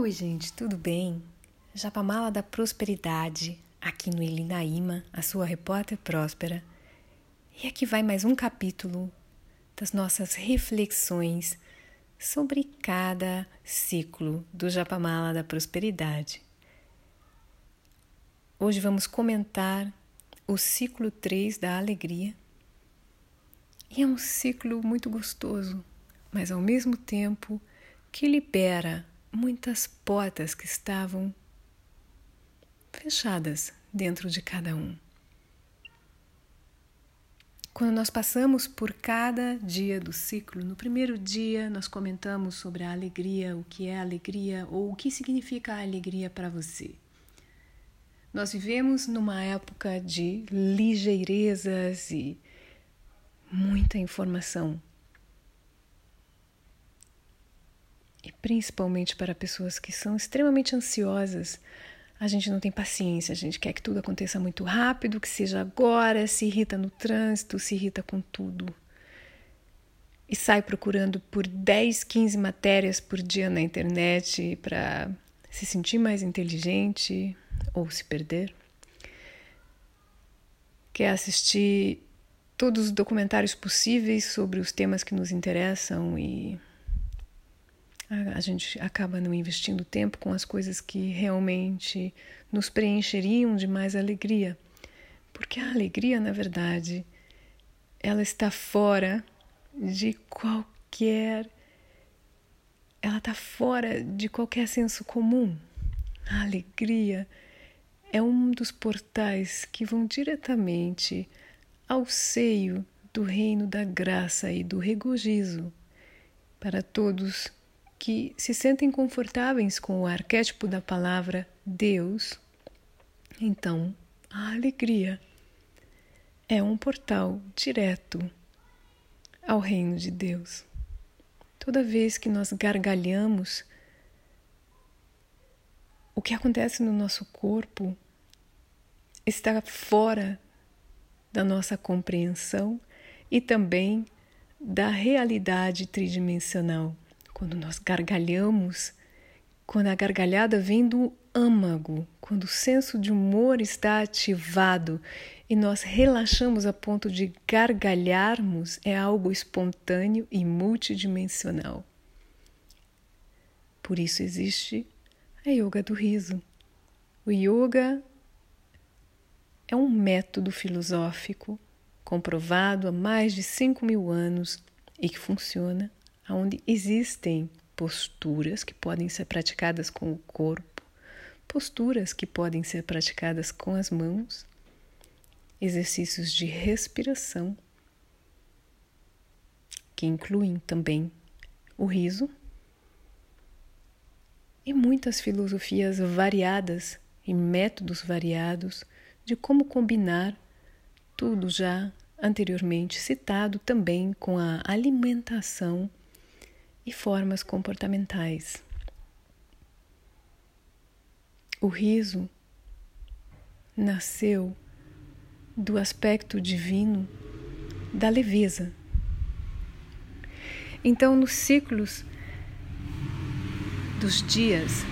Oi, gente, tudo bem? Japamala da Prosperidade, aqui no Elinaíma, a sua repórter próspera. E aqui vai mais um capítulo das nossas reflexões sobre cada ciclo do Japamala da Prosperidade. Hoje vamos comentar o ciclo 3 da alegria. E é um ciclo muito gostoso, mas ao mesmo tempo que libera muitas portas que estavam fechadas dentro de cada um. Quando nós passamos por cada dia do ciclo, no primeiro dia nós comentamos sobre a alegria, o que é alegria ou o que significa a alegria para você. Nós vivemos numa época de ligeirezas e muita informação. E principalmente para pessoas que são extremamente ansiosas, a gente não tem paciência, a gente quer que tudo aconteça muito rápido, que seja agora, se irrita no trânsito, se irrita com tudo. E sai procurando por 10, 15 matérias por dia na internet para se sentir mais inteligente ou se perder. Quer assistir todos os documentários possíveis sobre os temas que nos interessam e a gente acaba não investindo tempo com as coisas que realmente nos preencheriam de mais alegria. Porque a alegria, na verdade, ela está fora de qualquer. Ela está fora de qualquer senso comum. A alegria é um dos portais que vão diretamente ao seio do reino da graça e do regozijo para todos que se sentem confortáveis com o arquétipo da palavra Deus, então a alegria é um portal direto ao reino de Deus. Toda vez que nós gargalhamos, o que acontece no nosso corpo está fora da nossa compreensão e também da realidade tridimensional quando nós gargalhamos, quando a gargalhada vem do âmago, quando o senso de humor está ativado e nós relaxamos a ponto de gargalharmos, é algo espontâneo e multidimensional. Por isso existe a yoga do riso. O yoga é um método filosófico comprovado há mais de 5 mil anos e que funciona onde existem posturas que podem ser praticadas com o corpo, posturas que podem ser praticadas com as mãos, exercícios de respiração, que incluem também o riso, e muitas filosofias variadas e métodos variados de como combinar tudo já anteriormente citado também com a alimentação e formas comportamentais. O riso nasceu do aspecto divino da leveza. Então, nos ciclos dos dias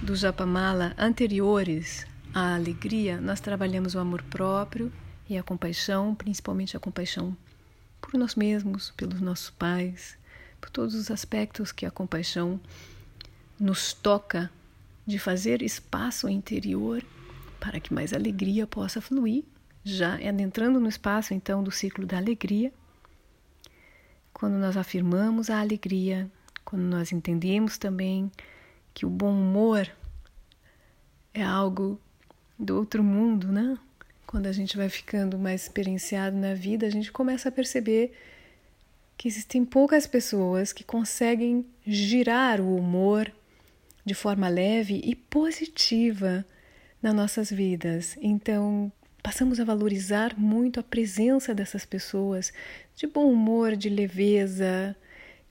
do Japamala anteriores à alegria, nós trabalhamos o amor próprio e a compaixão, principalmente a compaixão por nós mesmos, pelos nossos pais, por todos os aspectos que a compaixão nos toca de fazer espaço interior para que mais alegria possa fluir, já adentrando no espaço então do ciclo da alegria. Quando nós afirmamos a alegria, quando nós entendemos também que o bom humor é algo do outro mundo, né? Quando a gente vai ficando mais experienciado na vida, a gente começa a perceber que existem poucas pessoas que conseguem girar o humor de forma leve e positiva nas nossas vidas. Então, passamos a valorizar muito a presença dessas pessoas de bom humor, de leveza,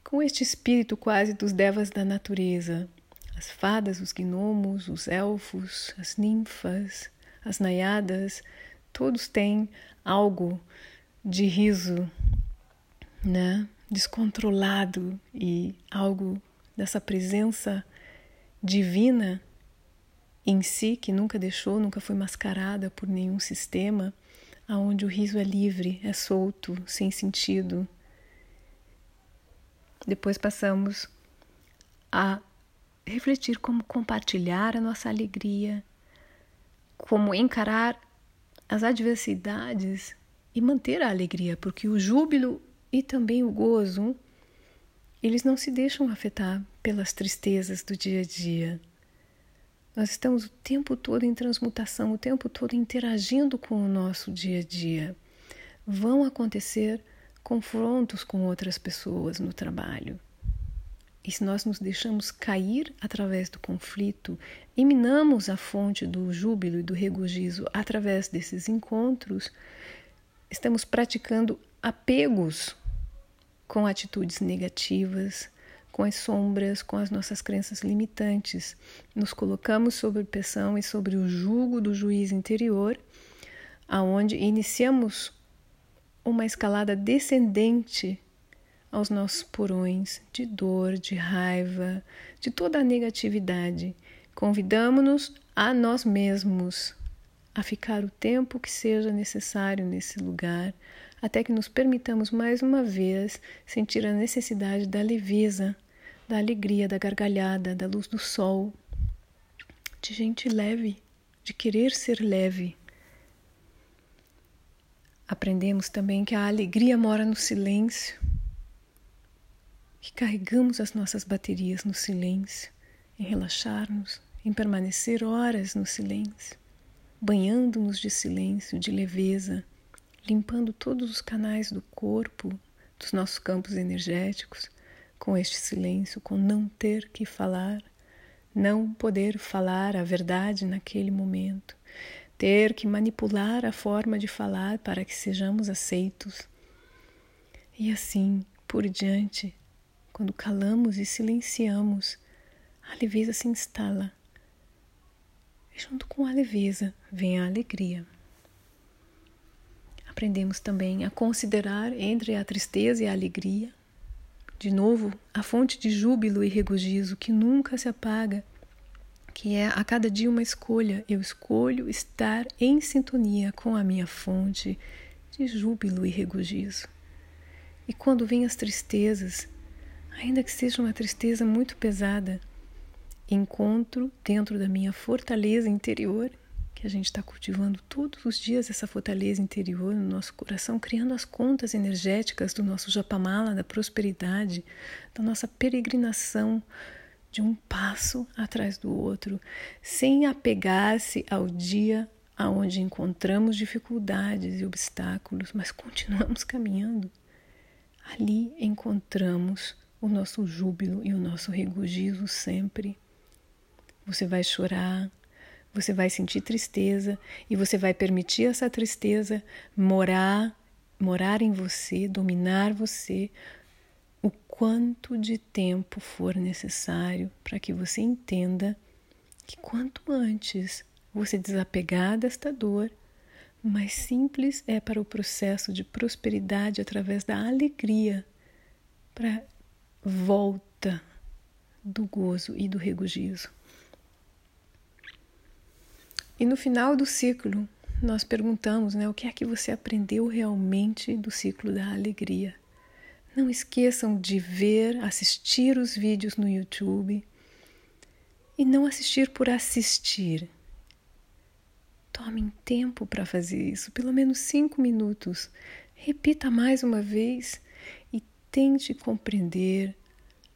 com este espírito quase dos devas da natureza. As fadas, os gnomos, os elfos, as ninfas, as naiadas, todos têm algo de riso né, descontrolado e algo dessa presença divina em si, que nunca deixou, nunca foi mascarada por nenhum sistema, aonde o riso é livre, é solto, sem sentido. Depois passamos a refletir como compartilhar a nossa alegria, como encarar as adversidades e manter a alegria, porque o júbilo e também o gozo, eles não se deixam afetar pelas tristezas do dia a dia. Nós estamos o tempo todo em transmutação, o tempo todo interagindo com o nosso dia a dia. Vão acontecer confrontos com outras pessoas no trabalho. E se nós nos deixamos cair através do conflito, eminamos a fonte do júbilo e do regozijo através desses encontros, estamos praticando apegos com atitudes negativas, com as sombras, com as nossas crenças limitantes. Nos colocamos sob pressão e sobre o jugo do juiz interior, aonde iniciamos uma escalada descendente aos nossos porões de dor, de raiva, de toda a negatividade. Convidamos-nos a nós mesmos a ficar o tempo que seja necessário nesse lugar, até que nos permitamos mais uma vez sentir a necessidade da leveza, da alegria, da gargalhada, da luz do sol, de gente leve, de querer ser leve. Aprendemos também que a alegria mora no silêncio que carregamos as nossas baterias no silêncio, em relaxar-nos, em permanecer horas no silêncio, banhando-nos de silêncio, de leveza, limpando todos os canais do corpo, dos nossos campos energéticos, com este silêncio, com não ter que falar, não poder falar a verdade naquele momento, ter que manipular a forma de falar para que sejamos aceitos. E assim por diante, quando calamos e silenciamos, a leveza se instala. E junto com a leveza vem a alegria. Aprendemos também a considerar entre a tristeza e a alegria, de novo, a fonte de júbilo e regozijo que nunca se apaga, que é a cada dia uma escolha. Eu escolho estar em sintonia com a minha fonte de júbilo e regozijo. E quando vêm as tristezas, ainda que seja uma tristeza muito pesada, encontro dentro da minha fortaleza interior, que a gente está cultivando todos os dias essa fortaleza interior no nosso coração, criando as contas energéticas do nosso japamala, da prosperidade, da nossa peregrinação de um passo atrás do outro, sem apegar-se ao dia aonde encontramos dificuldades e obstáculos, mas continuamos caminhando. Ali encontramos o nosso júbilo e o nosso regozijo sempre. Você vai chorar, você vai sentir tristeza e você vai permitir essa tristeza morar, morar em você, dominar você o quanto de tempo for necessário para que você entenda que quanto antes você desapegar desta dor, mais simples é para o processo de prosperidade através da alegria, para volta do gozo e do regozijo. E no final do ciclo, nós perguntamos né, o que é que você aprendeu realmente do ciclo da alegria. Não esqueçam de ver, assistir os vídeos no YouTube e não assistir por assistir. Tomem tempo para fazer isso, pelo menos cinco minutos. Repita mais uma vez tente compreender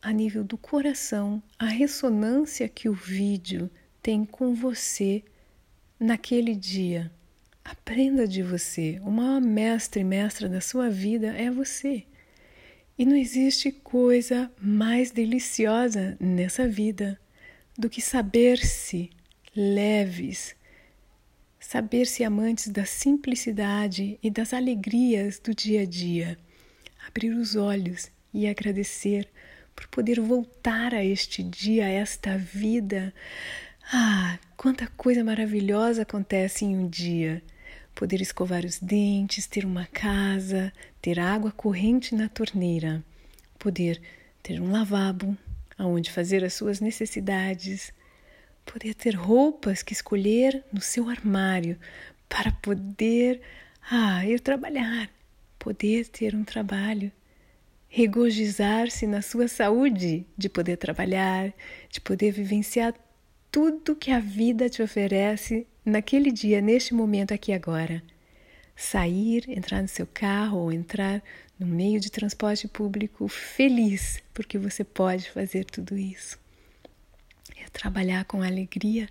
a nível do coração a ressonância que o vídeo tem com você naquele dia. Aprenda de você. O maior mestre e mestra da sua vida é você. E não existe coisa mais deliciosa nessa vida do que saber-se leves, saber-se amantes da simplicidade e das alegrias do dia a dia abrir os olhos e agradecer por poder voltar a este dia, a esta vida. Ah, quanta coisa maravilhosa acontece em um dia! Poder escovar os dentes, ter uma casa, ter água corrente na torneira, poder ter um lavabo aonde fazer as suas necessidades, poder ter roupas que escolher no seu armário para poder ah, ir trabalhar, poder ter um trabalho, regozijar-se na sua saúde de poder trabalhar, de poder vivenciar tudo que a vida te oferece naquele dia, neste momento aqui agora. Sair, entrar no seu carro ou entrar no meio de transporte público feliz porque você pode fazer tudo isso. É trabalhar com alegria,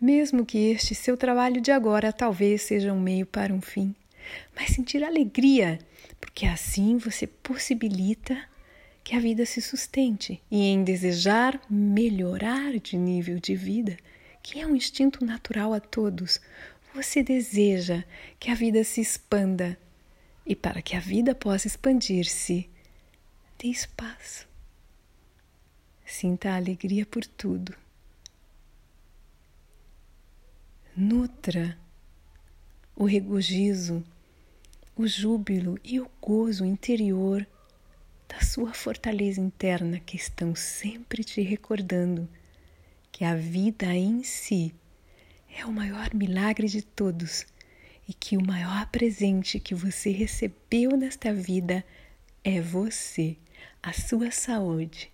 mesmo que este seu trabalho de agora talvez seja um meio para um fim, mas sentir alegria, porque assim você possibilita que a vida se sustente e em desejar melhorar de nível de vida, que é um instinto natural a todos, você deseja que a vida se expanda. E para que a vida possa expandir-se, dê espaço. Sinta a alegria por tudo. Nutra o regozijo, o júbilo e o gozo interior sua fortaleza interna que estão sempre te recordando que a vida em si é o maior milagre de todos e que o maior presente que você recebeu nesta vida é você, a sua saúde.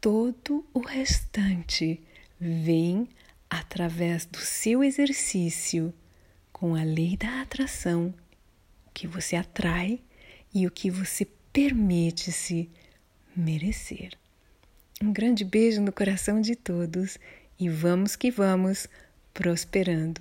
Todo o restante vem através do seu exercício com a lei da atração, o que você atrai e o que você permite-se merecer. Um grande beijo no coração de todos e vamos que vamos prosperando.